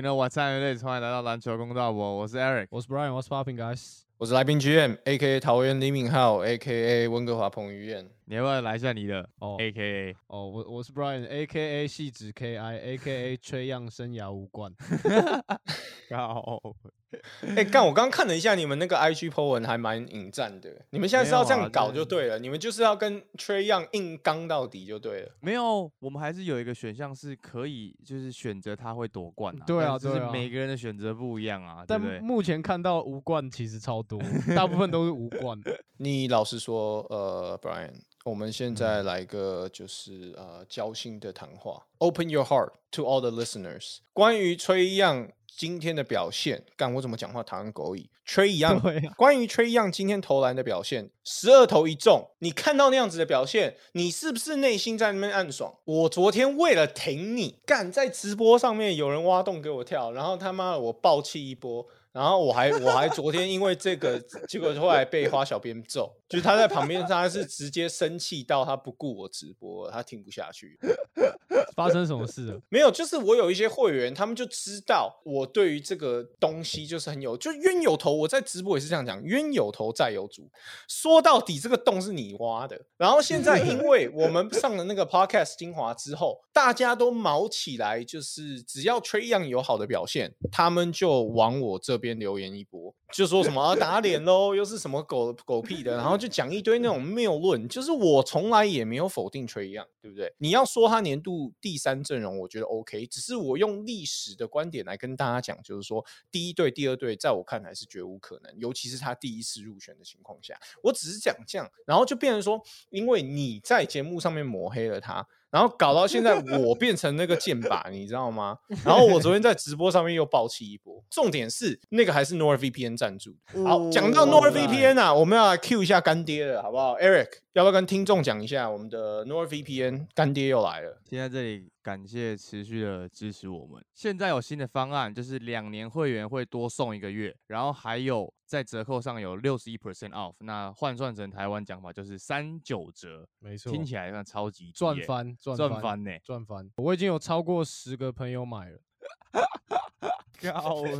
You know what time it is？欢迎来到篮球公道我，我是 Eric。我是 Brian, what's popping, guys？我是来宾 GM，A.K.A 桃园李敏镐，A.K.A 温哥华彭于晏。你要不要来一下你的哦 A K A？哦，我我是 Brian, A.K.A 细指 K.I, A.K.A 缺样生涯无冠。靠，哎、干！我刚刚看了一下你们那个 IG po 文，还蛮引战的。你们现在是要这样搞就对了，你们就是要跟 Trey Young 硬刚到底就对了。没有，我们还是有一个选项是可以，就是选择他会夺冠啊。对啊就是每个人的选择不一样啊，但？目前看到无冠其实超多，大部分都是无冠。你老实说，呃，Brian，我们现在来个就是呃交心的谈话，Open your heart to all the listeners。关于 Trey Young 今天的表现，干我怎么讲话台湾狗语 Young 对啊，关于 Trey Young 今天投篮的表现，十二投一中，你看到那样子的表现，你是不是内心在那边暗爽？我昨天为了挺你，干在直播上面有人挖洞给我跳，然后他妈的我爆气一波，然后我还我还昨天因为这个，结果后来被花小编揍，就是他在旁边他是直接生气到他不顾我直播，他听不下去。发生什么事了？没有，就是我有一些会员，他们就知道我对于这个东西就是很有，就冤有头。我在直播也是这样讲，冤有头债有主。说到底，这个洞是你挖的。然后现在，因为我们 上了那个 podcast 精华之后，大家都毛起来，就是只要 Trey Young 有好的表现，他们就往我这边留言一波，就说什么、啊、打脸喽，又是什么狗狗屁的，然后就讲一堆那种谬论。就是我从来也没有否定锤一样对不对？你要说他年度第三阵容，我觉得 OK，只是我用历史的观点来跟大家讲，就是说第一队、第二队，在我看来是绝无可能，尤其是他第一次入选的情况下，我只是讲这样，然后就变成说，因为你在节目上面抹黑了他。然后搞到现在，我变成那个剑靶，你知道吗？然后我昨天在直播上面又爆气一波。重点是那个还是 NordVPN 赞助。好，讲到 NordVPN 啊，我们要来 Q 一下干爹了，好不好？Eric 要不要跟听众讲一下，我们的 NordVPN 干爹又来了？现在这里感谢持续的支持我们。现在有新的方案，就是两年会员会多送一个月，然后还有在折扣上有六十一 percent off。那换算成台湾讲法就是三九折，没错，听起来像超级赚翻，赚赚翻呢！赚翻！我已经有超过十个朋友买了，靠背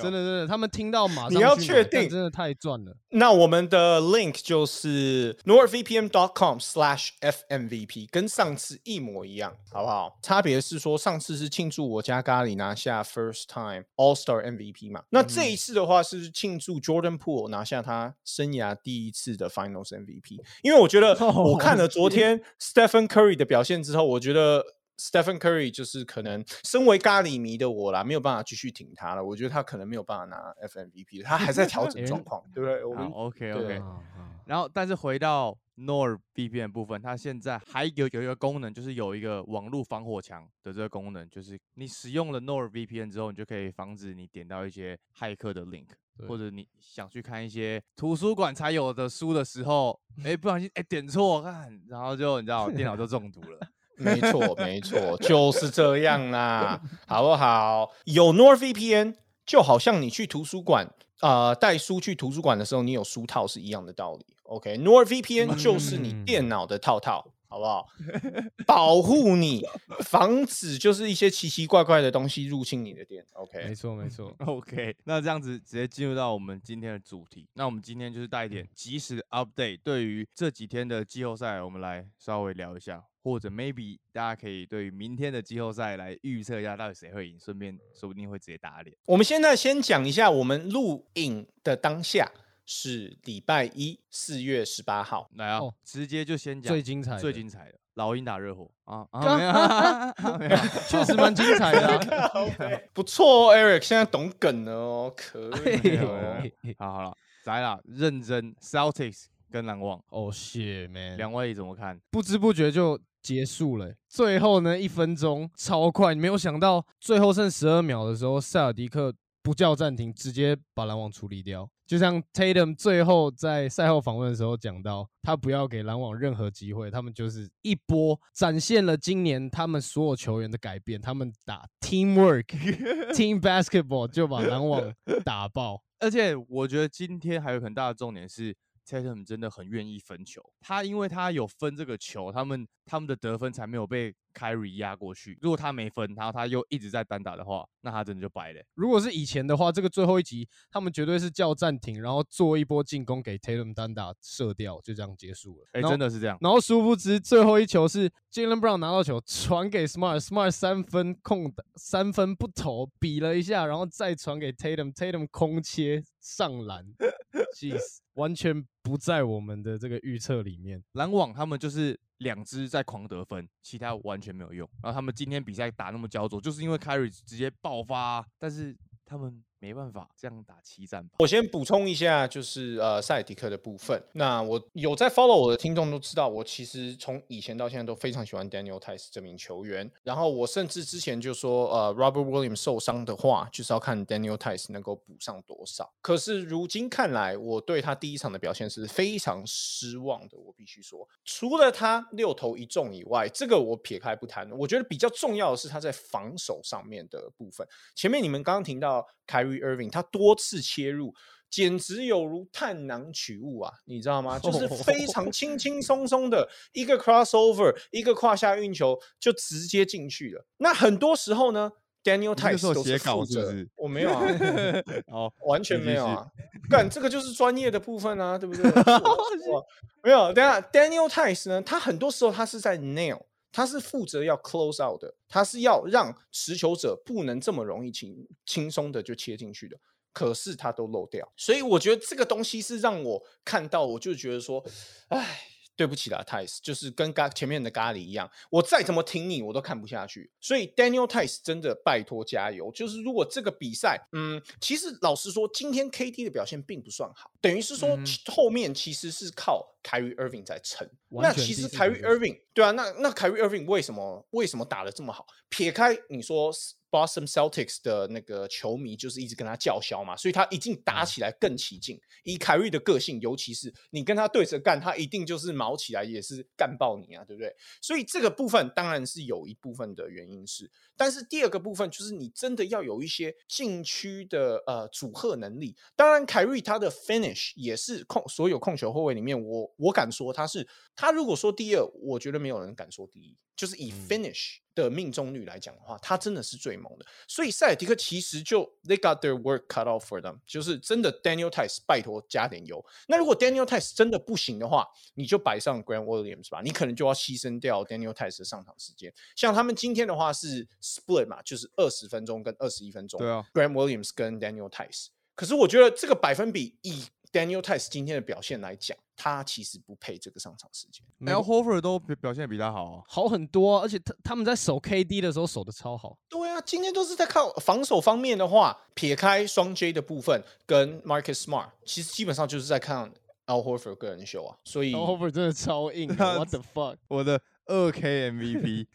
真的真的，他们听到马上你要确定真的太赚了。那我们的 link 就是 nordvpn.com/fmvp，跟上次一模一样，好不好？差别是说上次是庆祝我家咖喱拿下 first time All Star MVP 嘛，那这一次的话是庆祝 Jordan Poole 拿下他生涯第一次的 Finals MVP。因为我觉得 我看了昨天 Stephen Curry 的表现之后，我觉得。Stephen Curry 就是可能身为咖喱迷的我啦，没有办法继续挺他了。我觉得他可能没有办法拿 FMVP，他还在调整状况，对不对？我好们，OK OK。然后，但是回到 NordVPN 部分，它现在还有有一个功能，就是有一个网络防火墙的这个功能，就是你使用了 NordVPN 之后，你就可以防止你点到一些骇客的 link，或者你想去看一些图书馆才有的书的时候，哎，不小心哎点错看，然后就你知道电脑就中毒了。没错，没错，就是这样啦，好不好？有 NordVPN，就好像你去图书馆啊、呃带书去图书馆的时候，你有书套是一样的道理。OK，NordVPN、就是你嗯电脑的套套。好不好？保护你，防止就是一些奇奇怪怪的东西入侵你的店。OK，没错没错，OK，那这样子直接进入到我们今天的主题。那我们今天就是带一点及时的 update，对于这几天的季后赛，我们来稍微聊一下，或者 maybe 大家可以对于明天的季后赛来预测一下到底谁会赢，顺便说不定会直接打脸。我们现在先讲一下，我们录影的当下是礼拜一，四月十八号。来啊，哦直接就先讲最精彩的，最精彩的老鹰打热火啊啊啊没有啊没有啊 确实蛮精彩的啊。不错哦，Eric，现在懂梗了哦，可以哦。好好了，来啦，认真 Celtics 跟篮网哦，shit man，两位怎么看？不知不觉就结束了欸。最后呢，一分钟超快，没有想到最后剩十二秒的时候，塞尔迪克不叫暂停，直接把篮网处理掉。就像 Tatum 最后在赛后访问的时候讲到，他不要给篮网任何机会，他们就是一波展现了今年他们所有球员的改变，他们打 teamwork、team basketball 就把篮网打爆。而且我觉得今天还有很大的重点是 Tatum 真的很愿意分球，他因为他有分这个球，他们他们的得分才没有被 Kyrie 压过去。如果他没分，然后他又一直在单打的话，那他真的就白了。如果是以前的话，这个最后一集他们绝对是叫暂停，然后做一波进攻给 Tatum 单打射掉，就这样结束了。哎、真的是这样。然后殊不知最后一球是 Jalen Brown 拿到球传给 Smart，Smart 三分空的三分不投，比了一下，然后再传给 Tatum，Tatum 空切上篮，Jeez,，完全不在我们的这个预测里面。篮网他们就是两支在狂得分，其他完全没有用。然后他们今天比赛打那么焦灼，就是因为 Carry 直接爆发、但是他们没办法这样打七战吧。我先补充一下，就是呃塞尔迪克的部分。那我有在 follow 我的听众都知道，我其实从以前到现在都非常喜欢 Daniel Tice 这名球员。然后我甚至之前就说，呃，Robert Williams 受伤的话，就是要看 Daniel Tice 能够补上多少。可是如今看来，我对他第一场的表现是非常失望的。我必须说，除了他六投一中以外，这个我撇开不谈。我觉得比较重要的是他在防守上面的部分。前面你们刚刚听到凯 Kyrie Irving，他多次切入，简直有如探囊取物啊！你知道吗？就是 非常轻轻松松的一个 crossover，一个胯下运球就直接进去了。那很多时候呢，Daniel Tice 都是写稿负责是不是我没有啊，哦，完全没有啊。干，这个就是专业的部分啊，对不对？没有，等下 Daniel Tice 呢，他很多时候他是在 nail。他是负责要 close out 的，他是要让持球者不能这么容易轻轻松的就切进去的，可是他都漏掉，所以我觉得这个东西是让我看到，我就觉得说，哎，对不起啦，Tice，就是跟咖前面的咖喱一样，我再怎么挺你，我都看不下去。所以 Daniel Tice 真的拜托加油。就是如果这个比赛，嗯，其实老实说，今天 KD 的表现并不算好，等于是说嗯后面其实是靠 Kyrie Irving 在撑。那其实第四 Kyrie 场就是 Irving 对啊，那那 Kyrie Irving 为什么为什么打的这么好？撇开你说 Boston Celtics 的那个球迷就是一直跟他叫嚣嘛，所以他一定打起来更起劲。以凯瑞的个性，尤其是你跟他对着干，他一定就是毛起来也是干爆你啊，对不对？所以这个部分当然是有一部分的原因是，但是第二个部分就是你真的要有一些禁区的呃组合能力。当然，凯瑞他的 finish 也是控所有控球后卫里面，我我敢说他是他如果说第二，我觉得没有人敢说第一。就是以嗯 finish 的命中率来讲的话，他真的是最猛的。所以塞尔迪克其实就 they got their work cut out for them，就是真的 Daniel Tice 拜托加点油。那如果 Daniel Tice 真的不行的话，你就摆上 Grant Williams 吧，你可能就要牺牲掉 Daniel Tice 的上场时间。像他们今天的话是 split 嘛，就是二十分钟跟二十一分钟，对啊，Grant Williams 跟 Daniel Tice。可是我觉得这个百分比以 Daniel Tice 今天的表现来讲，他其实不配这个上场时间。Al Horford 都表表现比他好啊。好很多、啊，而且他他们在守 KD 的时候守的超好。对啊，今天都是在靠防守方面的话，撇开双 J 的部分跟 Marcus Smart，其实基本上就是在看 Al Horford 个人秀啊。所以 Al Horford 真的超硬的，What the fuck？我的二 K MVP，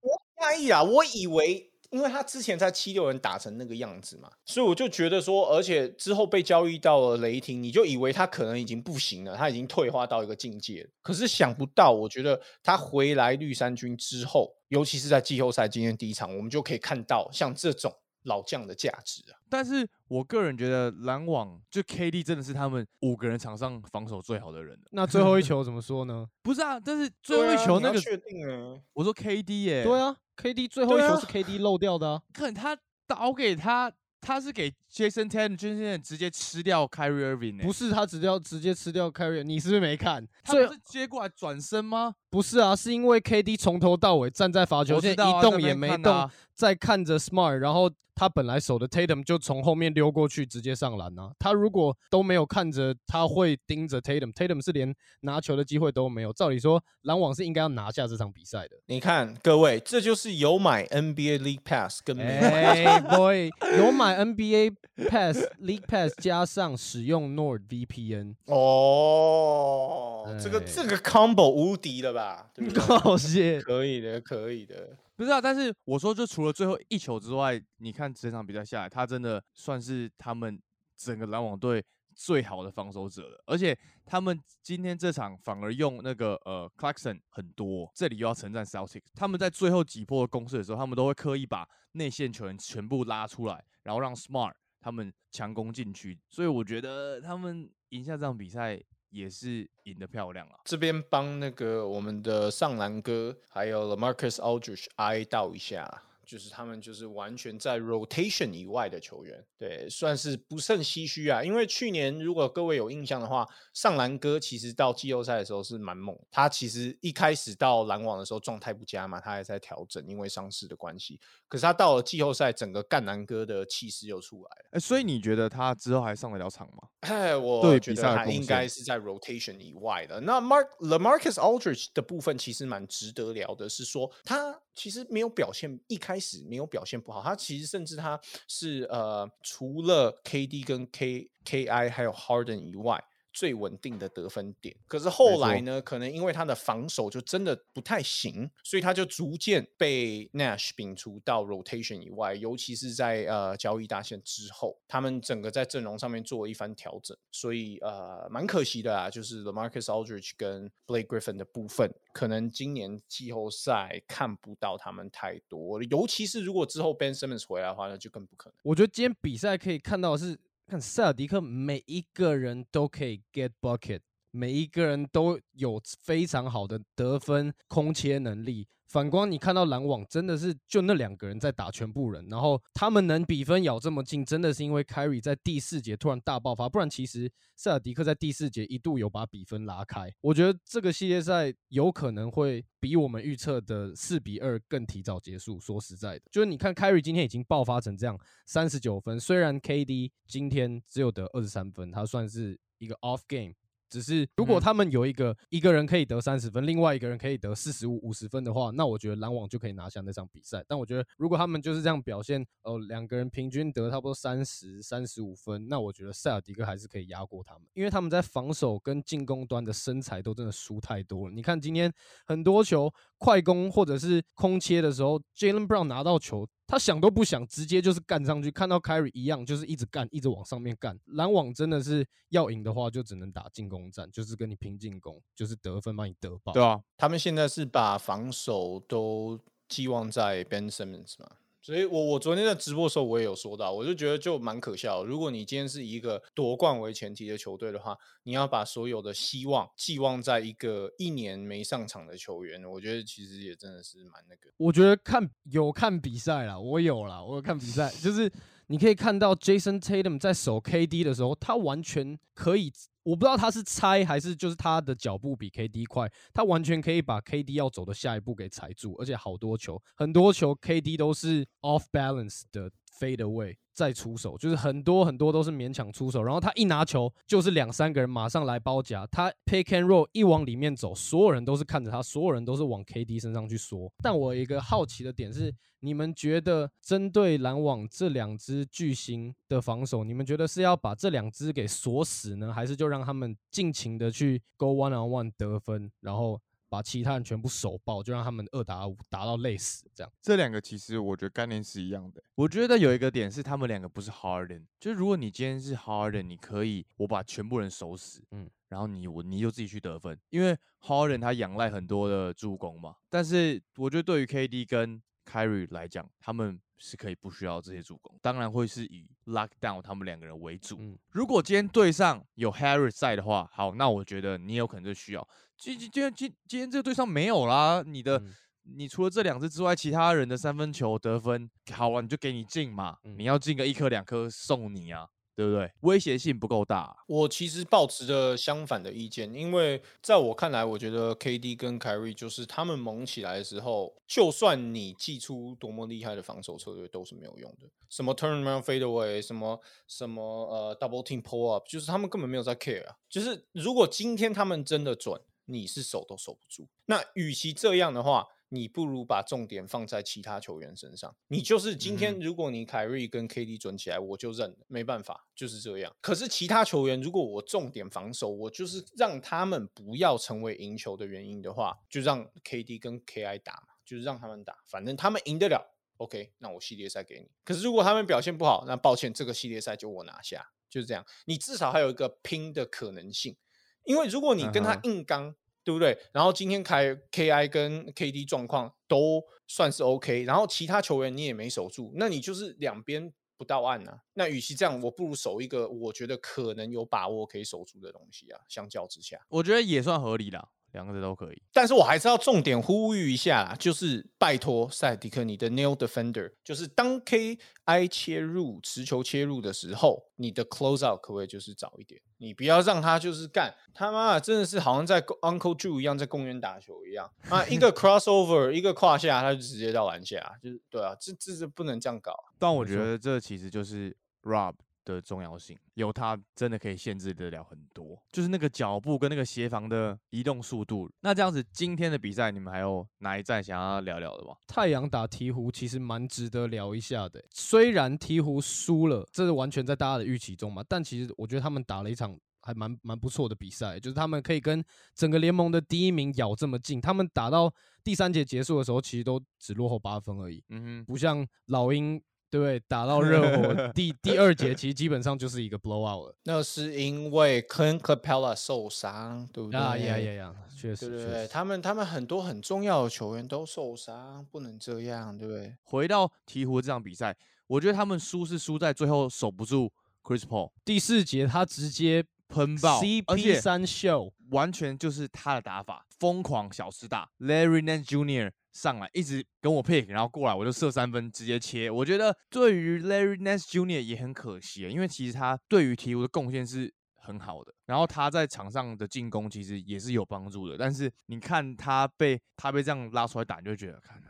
我压抑啊，我以为。因为他之前在七六人打成那个样子嘛，所以我就觉得说，而且之后被交易到了雷霆，你就以为他可能已经不行了，他已经退化到一个境界了。可是想不到，我觉得他回来绿衫军之后，尤其是在季后赛今天第一场，我们就可以看到像这种老将的价值啊。但是我个人觉得篮网就 KD 真的是他们五个人场上防守最好的人。那最后一球怎么说呢？不是啊，但是最后一球那个，确定啊，我说 KD 耶、对啊，KD 最后一球是 KD 漏掉的啊。看他倒给他，他是给 Jason Tatum 直接吃掉 Kyrie Irving 欸、不是他直接直接吃掉 Kyrie，你是不是没看？他不是接过来转身吗？不是啊，是因为 KD 从头到尾站在罚球线啊一动也没动，看啊在看着 Smart，然后他本来守的 Tatum 就从后面溜过去直接上篮啊。他如果都没有看着，他会盯着 Tatum，Tatum 是连拿球的机会都没有。照理说，篮网是应该要拿下这场比赛的。你看各位，这就是有买 NBA League Pass 跟没买。哎、boy，有买 NBA Pass League Pass 加上使用 Nord VPN，哦，这个哎这个 combo 无敌了吧？对不对？高 谢。可以的，可以的。不是啊，但是我说，就除了最后一球之外，你看整场比赛下来，他真的算是他们整个篮网队最好的防守者了。而且他们今天这场反而用那个呃 Clarkson 很多，这里又要称赞 Celtics，他们在最后几波的攻势的时候，他们都会刻意把内线球员全部拉出来，然后让 Smart。他们强攻禁区，所以我觉得他们赢下这场比赛也是赢得漂亮啊。这边帮那个我们的上篮哥还有 Lamarcus Aldridge 哀悼一下。就是他们就是完全在 rotation 以外的球员，对，算是不胜唏嘘啊。因为去年如果各位有印象的话，上篮哥其实到季后赛的时候是蛮猛，他其实一开始到篮网的时候状态不佳嘛，他还在调整，因为伤势的关系。可是他到了季后赛，整个干篮哥的气势又出来了。哎，所以你觉得他之后还上得了场吗？哎，我觉得他应该是在 rotation 以外的。那 Mark Lamarcus Aldridge 的部分其实蛮值得聊的，是说他其实没有表现一开。始没有表现不好，他其实甚至他是呃，除了 KD 跟 K KI 还有 Harden 以外。最稳定的得分点，可是后来呢？可能因为他的防守就真的不太行，所以他就逐渐被 Nash 摒除到 rotation 以外。尤其是在呃交易大限之后，他们整个在阵容上面做了一番调整，所以呃蛮可惜的啊。就是 The Marcus Aldridge 跟 Blake Griffin 的部分，可能今年季后赛看不到他们太多。尤其是如果之后 Ben Simmons 回来的话，那就更不可能。我觉得今天比赛可以看到的是。看塞尔迪克，每一个人都可以 get bucket，每一个人都有非常好的得分空切能力。反观你看到篮网，真的是就那两个人在打全部人，然后他们能比分咬这么近，真的是因为凯瑞在第四节突然大爆发，不然其实塞尔迪克在第四节一度有把比分拉开。我觉得这个系列赛有可能会比我们预测的四比二更提早结束。说实在的，就是你看凯瑞今天已经爆发成这样，三十九分，虽然 KD 今天只有得二十三分，他算是一个 off game。只是如果他们有一个一个人可以得三十分，另外一个人可以得四十五、五十分的话，那我觉得篮网就可以拿下那场比赛。但我觉得如果他们就是这样表现，呃，两个人平均得差不多三十三十五分，那我觉得塞尔迪克还是可以压过他们，因为他们在防守跟进攻端的身材都真的输太多了。你看今天很多球快攻或者是空切的时候，Jalen Brown 拿到球。他想都不想，直接就是干上去。看到凯里一样，就是一直干，一直往上面干。篮网真的是要赢的话，就只能打进攻战，就是跟你拼进攻，就是得分帮你得爆。对啊，他们现在是把防守都寄望在 Ben Simmons 嘛。所以，我我昨天在直播的时候，我也有说到，我就觉得就蛮可笑。如果你今天是一个夺冠为前提的球队的话，你要把所有的希望寄望在一个一年没上场的球员，我觉得其实也真的是蛮那个。我觉得看有看比赛啦，我有啦，我有看比赛，就是你可以看到 Jason Tatum 在守 KD 的时候，他完全可以。我不知道他是猜还是就是他的脚步比 KD 快，他完全可以把 KD 要走的下一步给踩住，而且好多球，很多球 KD 都是 off balance 的 fade away。再出手，就是很多很多都是勉强出手，然后他一拿球就是两三个人马上来包夹，他 pick and roll 一往里面走，所有人都是看着他，所有人都是往 KD 身上去缩。但我一个好奇的点是，你们觉得针对篮网这两支巨星的防守，你们觉得是要把这两支给锁死呢，还是就让他们尽情的去 go one on one 得分，然后？把其他人全部手爆，就让他们二打五打到累死，这样。这两个其实我觉得概念是一样的。我觉得有一个点是，他们两个不是 Harden，就是如果你今天是 Harden，你可以我把全部人守死，嗯，然后你我你就自己去得分，因为 Harden 他仰赖很多的助攻嘛。但是我觉得对于 KD 跟 Kyrie 来讲，他们是可以不需要这些助攻，当然会是以 lock down 他们两个人为主。如果今天队上有 Harry 在的话，好，那我觉得你有可能就需要。今今今今今天这个队上没有啦，你的你除了这两支之外，其他人的三分球得分好啊，你就给你进嘛，你要进个一颗两颗送你啊，对不对？威胁性不够大。我其实保持着相反的意见，因为在我看来，我觉得 KD 跟凯瑞就是他们猛起来的时候，就算你寄出多么厉害的防守策略都是没有用的。什么 turn around fade away，什么什么呃 double team pull up，就是他们根本没有在 care 啊。就是如果今天他们真的准。你是守都守不住，那与其这样的话，你不如把重点放在其他球员身上。你就是今天，如果你凯瑞跟 KD 准起来，我就认了，没办法，就是这样。可是其他球员，如果我重点防守，我就是让他们不要成为赢球的原因的话，就让 KD 跟 KI 打嘛，就是让他们打，反正他们赢得了，OK，那我系列赛给你。可是如果他们表现不好，那抱歉，这个系列赛就我拿下，就是这样。你至少还有一个拼的可能性。因为如果你跟他硬刚，对不对？然后今天开 KI 跟 KD 状况都算是 OK，然后其他球员你也没守住，那你就是两边不到岸啊。那与其这样，我不如守一个我觉得可能有把握可以守住的东西啊。相较之下，我觉得也算合理啦，两个都可以。但是我还是要重点呼吁一下啦，就是拜托塞迪克，你的 nail defender，就是当 KI 切入持球切入的时候，你的 close out 可不可以就是早一点？你不要让他就是干他妈的，真的是好像在 Uncle Drew 一样，在公园打球一样啊，一个 crossover，一个胯下，他就直接到篮下，就是对啊，这这是不能这样搞。但我觉得这其实就是 Rob 的重要性，有它真的可以限制得了很多，就是那个脚步跟那个协防的移动速度。那这样子，今天的比赛你们还有哪一站想要聊聊的吗？太阳打鹈鹕其实蛮值得聊一下的欸。虽然鹈鹕输了，这是完全在大家的预期中嘛，但其实我觉得他们打了一场还蛮蛮不错的比赛，就是他们可以跟整个联盟的第一名咬这么近。他们打到第三节结束的时候，其实都只落后八分而已，嗯哼，不像老鹰。对不对？打到热火 第第二节，其实基本上就是一个 blowout 了。那是因为 Clint Capella 受伤，对不对？啊呀呀呀，确实，对对。他们他们很多很重要的球员都受伤，不能这样，对不对？回到鹈鹕这场比赛，我觉得他们输是输在最后守不住 Chris Paul 第四节他直接喷爆，CP 且三秀，完全就是他的打法，疯狂小时大，Larry Nance Jr. 上来一直跟我 pick，然后过来我就射三分直接切。我觉得对于 Larry Nance Jr. 也很可惜，因为其实他对于鹈鹕的贡献是很好的，然后他在场上的进攻其实也是有帮助的。但是你看他被他被这样拉出来打，你就觉得看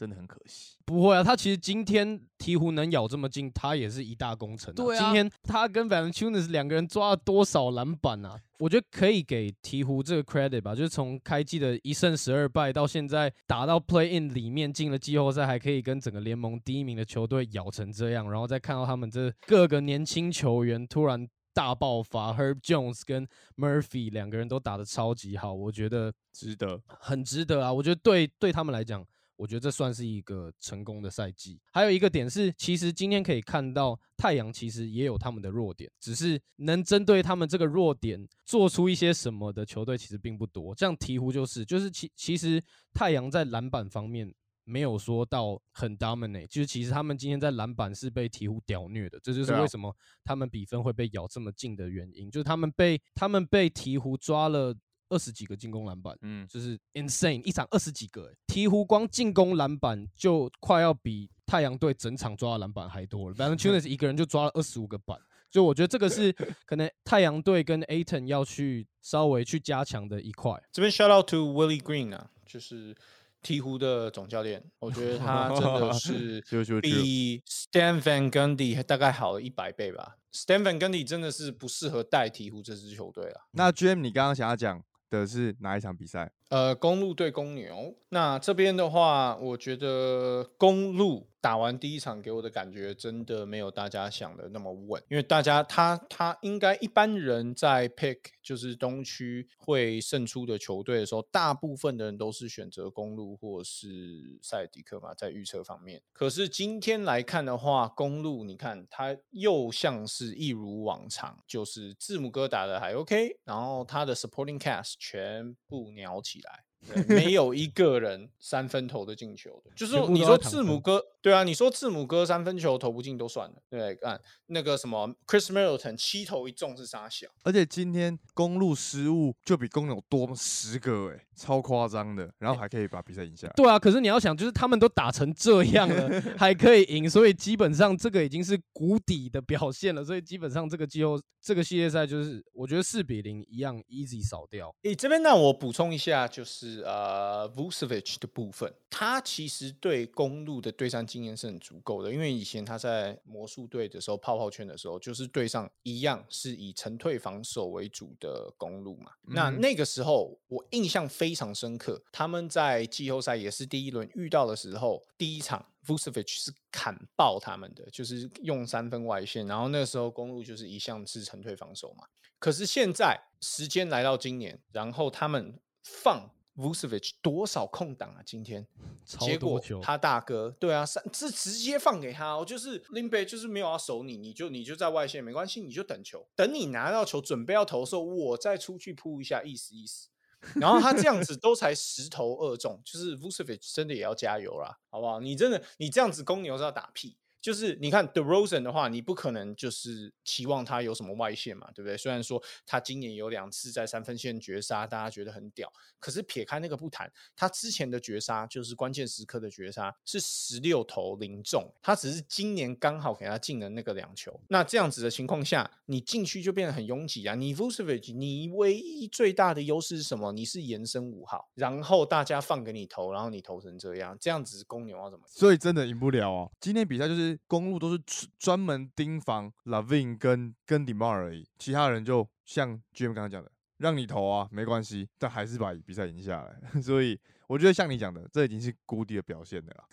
真的很可惜。不会啊，他其实今天鹈鹕能咬这么近，他也是一大功臣、啊。对啊今天他跟 Valanciunas 两个人抓了多少篮板啊？我觉得可以给鹈鹕这个 credit 吧，就是从开季的一胜十二败到现在打到 Play In 里面进了季后赛，还可以跟整个联盟第一名的球队咬成这样，然后再看到他们这各个年轻球员突然大爆发，Herb Jones 跟 Murphy 两个人都打得超级好，我觉得值得，很值得啊！我觉得对对他们来讲，我觉得这算是一个成功的赛季。还有一个点是，其实今天可以看到太阳其实也有他们的弱点，只是能针对他们这个弱点做出一些什么的球队其实并不多。像鹈鹕就是，就是其其实太阳在篮板方面。没有说到很 dominate，就是其实他们今天在篮板是被鹈鹕屌虐的，这就是为什么他们比分会被咬这么近的原因，就是他们被他们被鹈鹕抓了二十几个进攻篮板，嗯，就是 insane，一场二十几个欸，鹈鹕光进攻篮板就快要比太阳队整场抓的篮板还多了反正 Tunis 一个人就抓了二十五个板，就我觉得这个是 可能太阳队跟 Aton 要去稍微去加强的一块。这边 shout out to Willie Green 啊，就是鹈鹕的总教练，我觉得他真的 是比 Stan Van Gundy 大概好了一百倍吧。Stan Van Gundy 真的是不适合带鹈鹕这支球队了。那 GM 你刚刚想要讲的是哪一场比赛？呃，公路对公牛，那这边的话，我觉得公路打完第一场给我的感觉真的没有大家想的那么稳，因为大家他他应该一般人在 pick 就是东区会胜出的球队的时候，大部分的人都是选择公路或是塞尔迪克嘛，在预测方面。可是今天来看的话，公路你看他又像是一如往常，就是字母哥打的还 OK，然后他的 supporting cast 全部鸟起来。对没有一个人三分投的进球的，就是你说字母哥，对啊，你说字母哥三分球投不进都算了，对，看那个什么 Chris Middleton 七投一中是啥小，而且今天公路失误就比公牛多十个哎、超夸张的，然后还可以把比赛赢下来。对啊，可是你要想，就是他们都打成这样了，还可以赢，所以基本上这个已经是谷底的表现了。所以基本上这个季后这个系列赛就是，我觉得四比零一样 easy 扫掉。诶，这边那我补充一下，就是呃 Vucevic 的部分，他其实对公路的对战经验是很足够的，因为以前他在魔术队的时候，泡泡圈的时候，就是对上一样是以沉退防守为主的公路嘛。那嗯那个时候我印象非常深刻，他们在季后赛也是第一轮遇到的时候，第一场 Vucevic 是砍爆他们的，就是用三分外线，然后那时候公路就是一向是沉退防守嘛。可是现在时间来到今年，然后他们放 Vucevic 多少空档啊？今天结果他大哥对啊，三是直接放给他哦，就是林北就是没有要守你，你就你就在外线没关系，你就等球，等你拿到球准备要投的时候，我再出去扑一下，意思意思。然后他这样子都才十投二中，就是 Vucevic 真的也要加油啦，好不好？你真的你这样子公牛是要打屁。就是你看 The Rosen 的话，你不可能就是期望他有什么外线嘛，对不对？虽然说他今年有两次在三分线绝杀，大家觉得很屌，可是撇开那个不谈，他之前的绝杀就是关键时刻的绝杀是十六投零中，他只是今年刚好给他进了那个两球。那这样子的情况下，你禁区就变得很拥挤啊。你 Vucevic，你唯一最大的优势是什么？你是延伸五号，然后大家放给你投，然后你投成这样，这样子公牛要怎么？所以真的赢不了哦。今天比赛就是公路都是专专门盯防 Lavin 跟跟 Demar 而已，其他人就像 GM 刚刚讲的，让你投啊，没关系，但还是把比赛赢下来。所以我觉得像你讲的，这已经是谷底的表现了啦。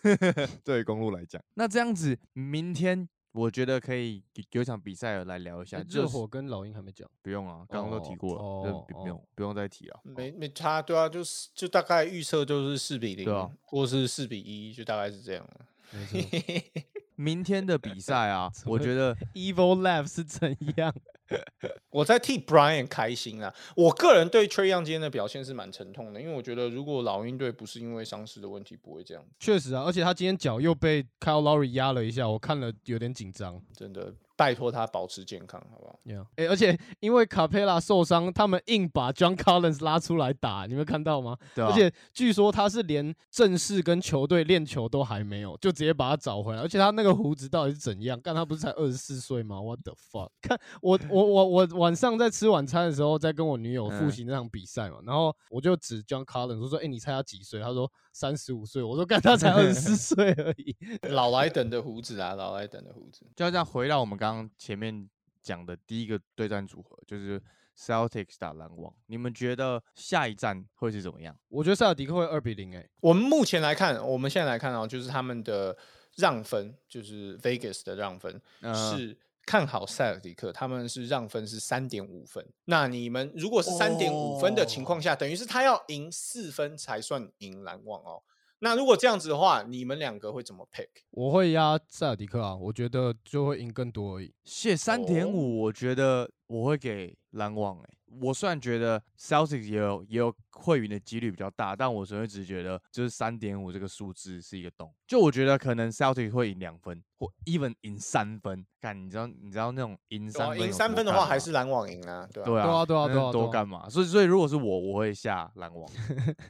对公路来讲，那这样子明天。我觉得可以有一场比赛来聊一下，热火跟老鹰还没讲，不用啊，刚刚都提过了，就不用不用再提了。没没差，对啊，就是就大概预测就是四比零，对啊，或是四比一，就大概是这样 明天的比赛啊，我觉得 Evil Laugh 是怎样？我在替 Brian 开心啊！我个人对 Trey Young 今天的表现是蛮沉痛的，因为我觉得如果老鹰队不是因为伤势的问题，不会这样。确实啊，而且他今天脚又被 Kyle Lowry 压了一下，我看了有点紧张，真的。拜托他保持健康，好不好？哎，而且因为卡佩拉受伤，他们硬把 John Collins 拉出来打，你们看到吗？对。而且据说他是连正式跟球队练球都还没有，就直接把他找回来。而且他那个胡子到底是怎样？干他不是才二十四岁吗？What the fuck？看我我我我晚上在吃晚餐的时候，在跟我女友复习那场比赛嘛，然后我就指 John Collins 说说，哎，你猜他几岁？他说三十五岁。我说干他才二十四岁而已，老来等的胡子啊，老来等的胡子。就要这样回到我们刚刚前面。讲的第一个对战组合就是 Celtics 打篮网，你们觉得下一站会是怎么样？我觉得塞尔迪克会二比零。哎，我们目前来看，我们现在来看啊，就是他们的让分，就是 Vegas 的让分是看好塞尔迪克，他们是让分是三点五分。那你们如果是三点五分的情况下，等于是他要赢四分才算赢篮网哦。那如果这样子的话，你们两个会怎么 pick？我会压塞尔迪克啊，我觉得就会赢更多而已。谢三点五，我觉得我会给篮网诶。我虽然觉得 Celtics 也有也有会赢的几率比较大，但我纯粹只觉得就是三点五这个数字是一个洞。就我觉得可能 Celtics 会赢两分，或 even 赢三分。干，你知道你知道那种赢三分赢三分的话，还是篮网赢啊？对啊，对啊，对啊，对啊，多干嘛？所以所以如果是我，我会下篮网。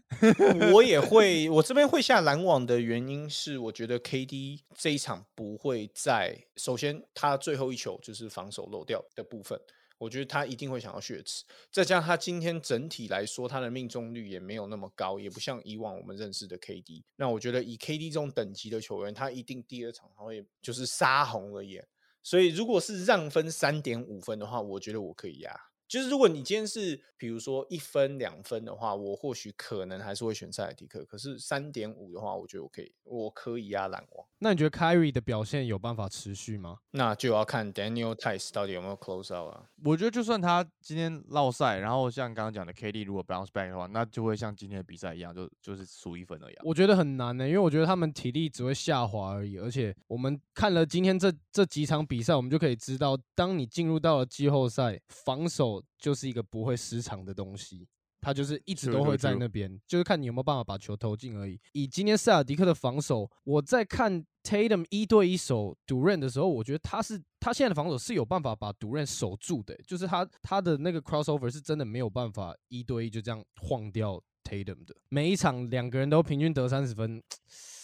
我也会，我这边会下篮网的原因是，我觉得 KD 这一场不会在首先他最后一球就是防守漏掉的部分。我觉得他一定会想要血池，再加上他今天整体来说，他的命中率也没有那么高，也不像以往我们认识的 KD。那我觉得以 KD 这种等级的球员，他一定第二场他会就是杀红了眼。所以如果是让分三点五分的话，我觉得我可以压。就是如果你今天是比如说一分两分的话，我或许可能还是会选塞尔迪克。可是三点五的话，我觉得我可以，我可以压篮网。那你觉得 Kyrie 的表现有办法持续吗？那就要看 Daniel Tice 到底有没有 close out 啊。我觉得就算他今天落赛，然后像刚刚讲的 KD 如果 bounce back 的话，那就会像今天的比赛一样，就就是输一分而已。我觉得很难呢，因为我觉得他们体力只会下滑而已。而且我们看了今天这这几场比赛，我们就可以知道，当你进入到了季后赛，防守。就是一个不会失常的东西，他就是一直都会在那边，就是看你有没有办法把球投进而已。以今天塞尔迪克的防守，我在看 Tatum 一对一守 Durant 的时候，我觉得他是他现在的防守是有办法把 Durant 守住的，就是他他的那个 crossover 是真的没有办法一对一就这样晃掉 Tatum 的。每一场两个人都平均得三十分。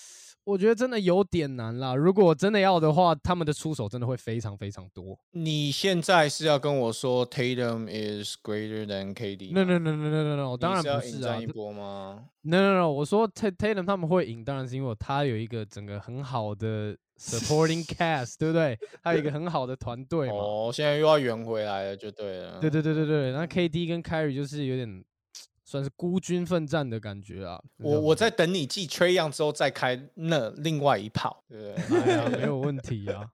我觉得真的有点难啦。如果真的要的话，他们的出手真的会非常非常多。你现在是要跟我说 Tatum is greater than KD？No no no no no no no，当然不是啊。一波吗？No no no，我说 Tatum 他们会赢，当然是因为他有一个整个很好的 supporting cast，对不对？他有一个很好的团队嘛。哦，现在又要圆回来了，就对了。对对对对对，那 KD 跟 Kyrie 就是有点。算是孤军奋战的感觉啊！我我在等你继吹样之后再开那另外一炮，对不对？没有问题啊。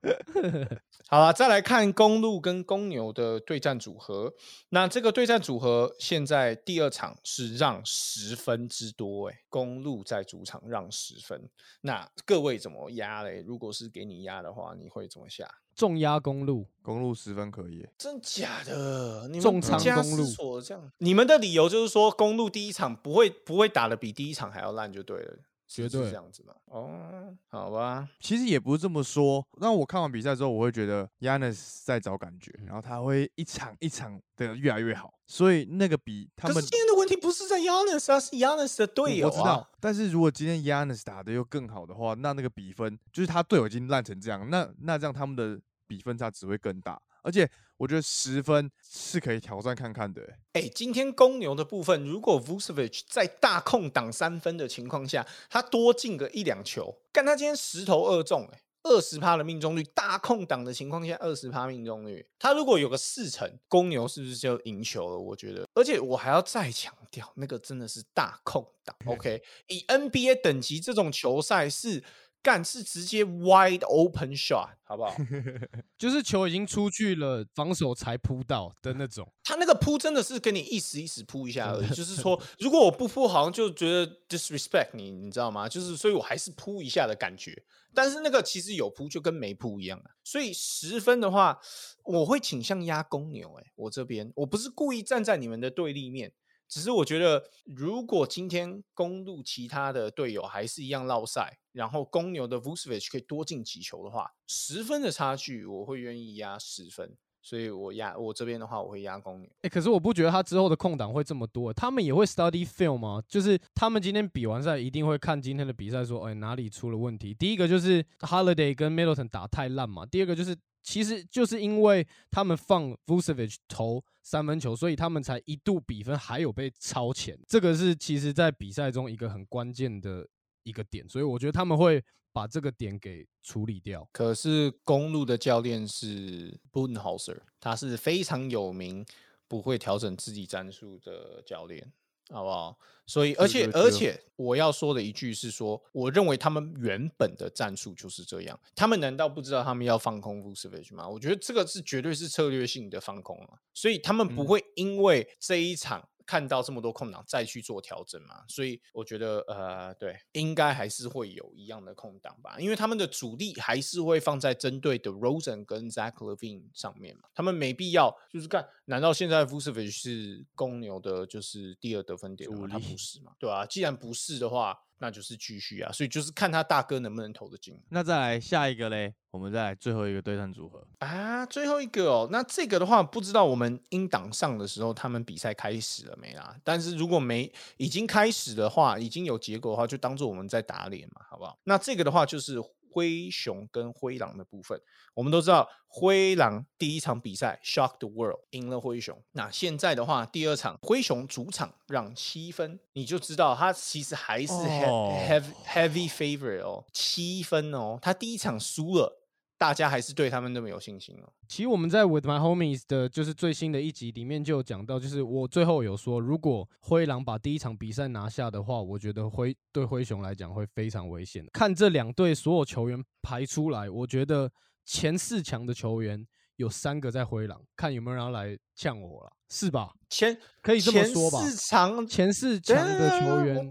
好了，再来看公路跟公牛的对战组合。那这个对战组合现在第二场是让十分之多，哎，公路在主场让十分。那各位怎么压嘞？如果是给你压的话，你会怎么下？重压公路，公路十分可以，真假的？你重仓公路，这样，你们的理由就是说公路第一场不会不会打的比第一场还要烂就对了，绝对这样子嘛。哦，好吧，其实也不是这么说。那我看完比赛之后，我会觉得 Yanis 在找感觉，然后他会一场一场的越来越好。所以那个比他们可是今天的问题不是在 Yanis 啊，是 Yanis 的队友啊。我知道，但是如果今天 Yanis 打的又更好的话，那那个比分就是他队友已经烂成这样，那那这样他们的比分差只会更大。而且我觉得十分是可以挑战看看的欸。哎、今天公牛的部分，如果 Vucevic 在大空档三分的情况下，他多进个一两球，干他今天十投二中、哎，二十趴的命中率，大空档的情况下二十趴命中率，他如果有个四成，公牛是不是就赢球了？我觉得，而且我还要再强调，那个真的是大空档，OK？以 NBA 等级这种球赛是干是直接 wide open shot，好不好？就是球已经出去了，防守才扑到的那种。他那个扑真的是跟你一时一时扑一下而已，就是说，如果我不扑，好像就觉得 disrespect 你，你知道吗？就是所以我还是扑一下的感觉。但是那个其实有扑就跟没扑一样啊。所以十分的话，我会倾向压公牛、欸。我这边我不是故意站在你们的对立面，只是我觉得如果今天公路其他的队友还是一样落赛，然后公牛的 Vucevic 可以多进几球的话，十分的差距我会愿意压十分。所以我压我这边的话，我会压公牛。哎、可是我不觉得他之后的空档会这么多，他们也会 study film 吗？就是他们今天比完赛一定会看今天的比赛，说，哎、哪里出了问题？第一个就是 Holiday 跟 Middleton 打太烂嘛，第二个就是其实就是因为他们放 Vucevic 投三分球，所以他们才一度比分还有被超前，这个是其实在比赛中一个很关键的一个点，所以我觉得他们会把这个点给处理掉。可是公路的教练是 Budenholzer，他是非常有名不会调整自己战术的教练，好不好？所以，而且而且我要说的一句是说，我认为他们原本的战术就是这样。他们难道不知道他们要放空 Vucevic 吗？我觉得这个是绝对是策略性的放空啊，所以他们不嗯会因为这一场。看到这么多空档再去做调整嘛，所以我觉得呃，对，应该还是会有一样的空档吧，因为他们的主力还是会放在针对的 Rosen 跟 Zach Levine 上面嘛，他们没必要就是看，难道现在 Vucevic 是公牛的就是第二得分点了吗？他不是嘛，对啊，既然不是的话，那就是继续啊，所以就是看他大哥能不能投得进那再来下一个嘞，我们再来最后一个对战组合。啊。最后一个哦，那这个的话，不知道我们英档上的时候，他们比赛开始了没啦？但是如果没已经开始的话，已经有结果的话，就当做我们在打脸嘛，好不好？那这个的话就是灰熊跟灰狼的部分。我们都知道，灰狼第一场比赛 shock the world 赢了灰熊。那现在的话，第二场灰熊主场让七分，你就知道他其实还是 heavy heavy favorite 哦，七分哦。他第一场输了，大家还是对他们那么有信心哦。其实我们在 With My Homies 的就是最新的一集里面就有讲到，就是我最后有说，如果灰狼把第一场比赛拿下的话，我觉得灰对灰熊来讲会非常危险。看这两队所有球员排出来，我觉得前四强的球员有三个在灰狼，看有没有人要来呛我了，是吧？前可以这么前说吧？前四强前四强的球员，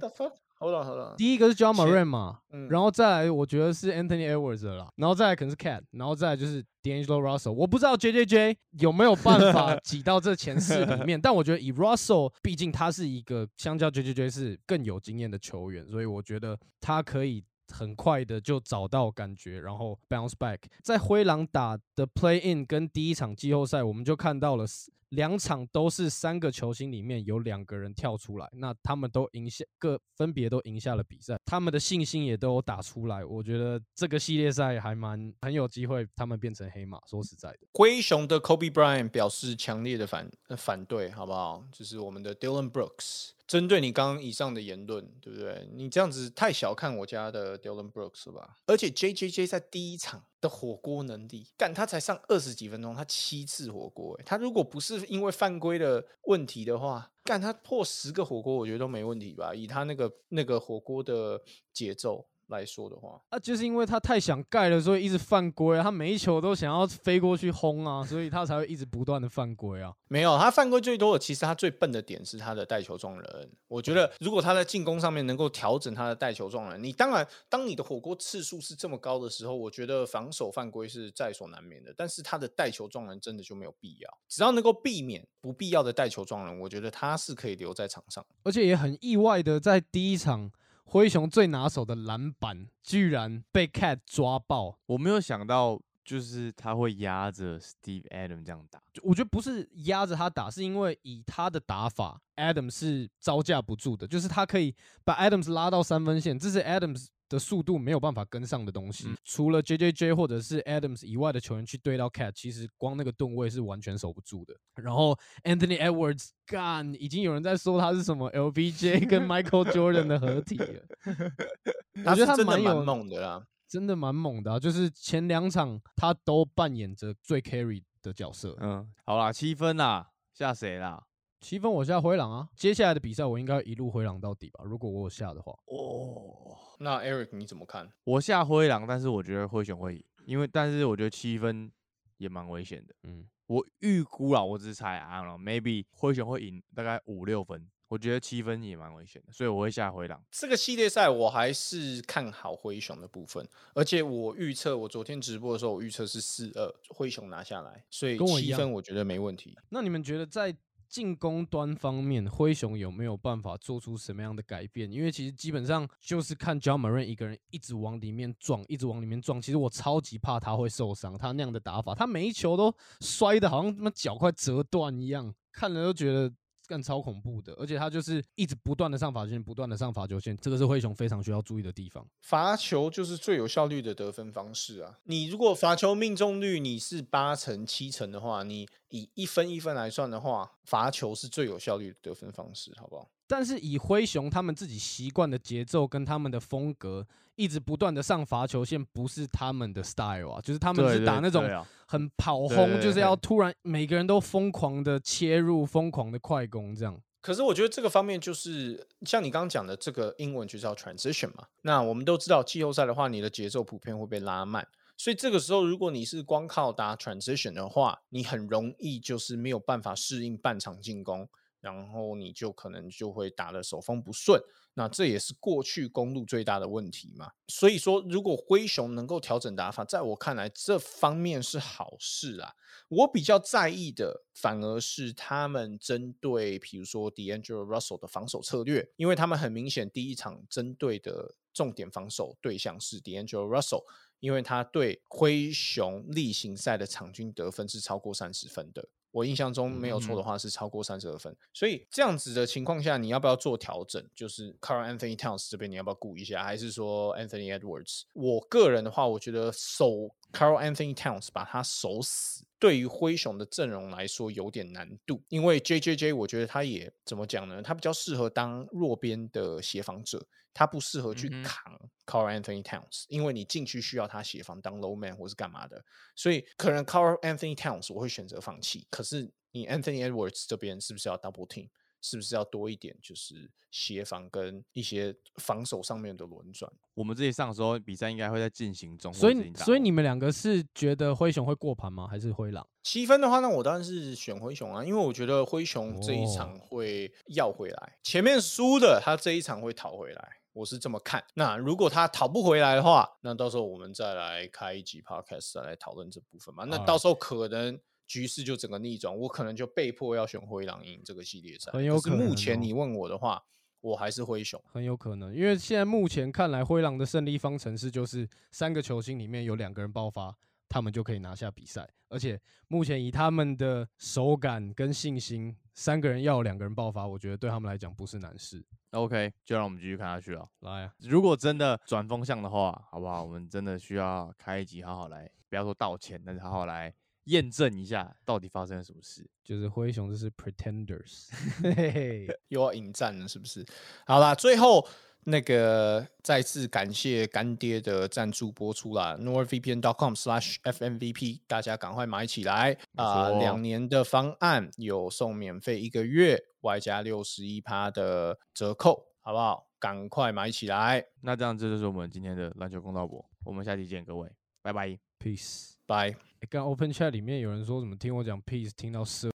，Hold on Hold on，第一个是 John Moran 嘛，嗯然后再来我觉得是 Anthony Edwards 了啦，然后再来可能是 Cat，然后再来就是 D'Angelo Russell。我不知道 JJJ 有没有办法 挤到这前四里面，但我觉得以 Russell，毕竟他是一个相较 JJJ 是更有经验的球员，所以我觉得他可以。很快的就找到感觉，然后 bounce back。在灰狼打的 play in 跟第一场季后赛，我们就看到了两场都是三个球星里面有两个人跳出来，那他们都赢下各分别都赢下了比赛，他们的信心也都有打出来。我觉得这个系列赛还蛮很有机会，他们变成黑马。说实在的，灰熊的 Kobe Bryant 表示强烈的反反对，好不好？就是我们的 Dylan Brooks，针对你刚刚以上的言论，对不对？你这样子太小看我家的 Dylan Brooks 了吧？而且 JJJ 在第一场的火锅能力，干他才上二十几分钟，他七次火锅、欸，他如果不是因为犯规的问题的话，干他破十个火锅，我觉得都没问题吧？以他那个那个火锅的节奏来说的话，啊，就是因为他太想盖了，所以一直犯规啊。他每一球都想要飞过去轰啊，所以他才会一直不断的犯规啊。没有，他犯规最多的，其实他最笨的点是他的带球撞人。我觉得如果他在进攻上面能够调整他的带球撞人，你当然当你的火锅次数是这么高的时候，我觉得防守犯规是在所难免的。但是他的带球撞人真的就没有必要，只要能够避免不必要的带球撞人，我觉得他是可以留在场上。而且也很意外的，在第一场灰熊最拿手的篮板居然被 Cat 抓爆。我没有想到，就是他会压着 Steve Adam 这样打。就我觉得不是压着他打，是因为以他的打法，Adams 是招架不住的，就是他可以把 Adams 拉到三分线，这是 Adams 的速度没有办法跟上的东西。嗯除了 JJJ 或者是 Adams 以外的球员去对到 Cat，其实光那个盾位是完全守不住的。然后 Anthony Edwards 干，已经有人在说他是什么 LBJ 跟 Michael Jordan 的合体了。我觉得他真的蛮有蛮猛的啦。真的蛮猛的、啊，就是前两场他都扮演着最 carry 的角色。嗯，好啦，七分啦，下谁啦？七分我下灰狼啊，接下来的比赛我应该一路灰狼到底吧？如果我有下的话，哦，那 Eric 你怎么看？我下灰狼，但是我觉得灰熊会赢，因为但是我觉得七分也蛮危险的。嗯，我预估啦，我只是猜啊，maybe 灰熊会赢大概五六分，我觉得七分也蛮危险的，所以我会下灰狼。这个系列赛我还是看好灰熊的部分，而且我预测，我昨天直播的时候我预测是四二灰熊拿下来，所以七分我觉得没问题。那你们觉得在进攻端方面，灰熊有没有办法做出什么样的改变？因为其实基本上就是看 John m a r i n 一个人一直往里面撞，一直往里面撞。其实我超级怕他会受伤，他那样的打法，他每一球都摔的好像他妈脚快折断一样，看了都觉得。更超恐怖的，而且他就是一直不断的上罚球线，不断的上罚球线，这个是灰熊非常需要注意的地方。罚球就是最有效率的得分方式啊！你如果罚球命中率你是八成七成的话，你以一分一分来算的话，罚球是最有效率的得分方式，好不好？但是以灰熊他们自己习惯的节奏跟他们的风格，一直不断的上罚球线，不是他们的 style 啊，就是他们是打那种很跑对轰，对就是要突然每个人都疯狂的切入，疯狂的快攻这样。可是我觉得这个方面就是像你刚刚讲的，这个英文就叫 transition 嘛。那我们都知道季后赛的话，你的节奏普遍会被拉慢，所以这个时候如果你是光靠打 transition 的话，你很容易就是没有办法适应半场进攻，然后你就可能就会打得手风不顺。那这也是过去公路最大的问题嘛。所以说，如果灰熊能够调整打法，在我看来，这方面是好事啊。我比较在意的反而是他们针对，比如说 D'Angelo Russell 的防守策略，因为他们很明显第一场针对的重点防守对象是 D'Angelo Russell，因为他对灰熊例行赛的场均得分是超过三十分的。我印象中没有错的话是超过三十二分，所以这样子的情况下，你要不要做调整？就是 Carl Anthony Towns 这边你要不要顾一下，还是说 Anthony Edwards？我个人的话，我觉得守 Carl Anthony Towns 把他守死，对于灰熊的阵容来说有点难度，因为 JJJ 我觉得他也怎么讲呢？他比较适合当弱边的协防者，他不适合去扛 Carl Anthony Towns，因为你禁区需要他协防当 low man 或是干嘛的，所以可能 Carl Anthony Towns 我会选择放弃。可是你 Anthony Edwards 这边是不是要 double team？是不是要多一点就是协防跟一些防守上面的轮转？我们这里上的时候，比赛应该会在进行中，所以所以你们两个是觉得灰熊会过盘吗？还是灰狼？七分的话，那我当然是选灰熊啊，因为我觉得灰熊这一哦场会要回来，前面输的他这一场会讨回来，我是这么看。那如果他讨不回来的话，那到时候我们再来开一集 podcast 再来讨论这部分嘛。那到时候可能局势就整个逆转，我可能就被迫要选灰狼赢这个系列赛。很有可是目可能哦前你问我的话，我还是灰熊。很有可能，因为现在目前看来，灰狼的胜利方程式就是三个球星里面有两个人爆发，他们就可以拿下比赛。而且目前以他们的手感跟信心，三个人要有两个人爆发，我觉得对他们来讲不是难事。OK，就让我们继续看下去啊。来啊，如果真的转风向的话，好不好？我们真的需要开一集，好好来，不要说道歉，但是好好来验证一下到底发生了什么事。就是灰熊，这是 Pretenders，嘿 嘿嘿。又要引战了，是不是？好啦，最后那个再次感谢干爹的赞助播出啦 n o r v p n c o m s l a s h fmvp，大家赶快买起来啊！错两、年的方案有送免费一个月，外加六十一趴的折扣，好不好？赶快买起来，那这样这就是我们今天的篮球公道博，我们下期见，各位，拜拜。Peace。拜。刚 Open Chat 里面有人说什么听我讲 Peace 听到射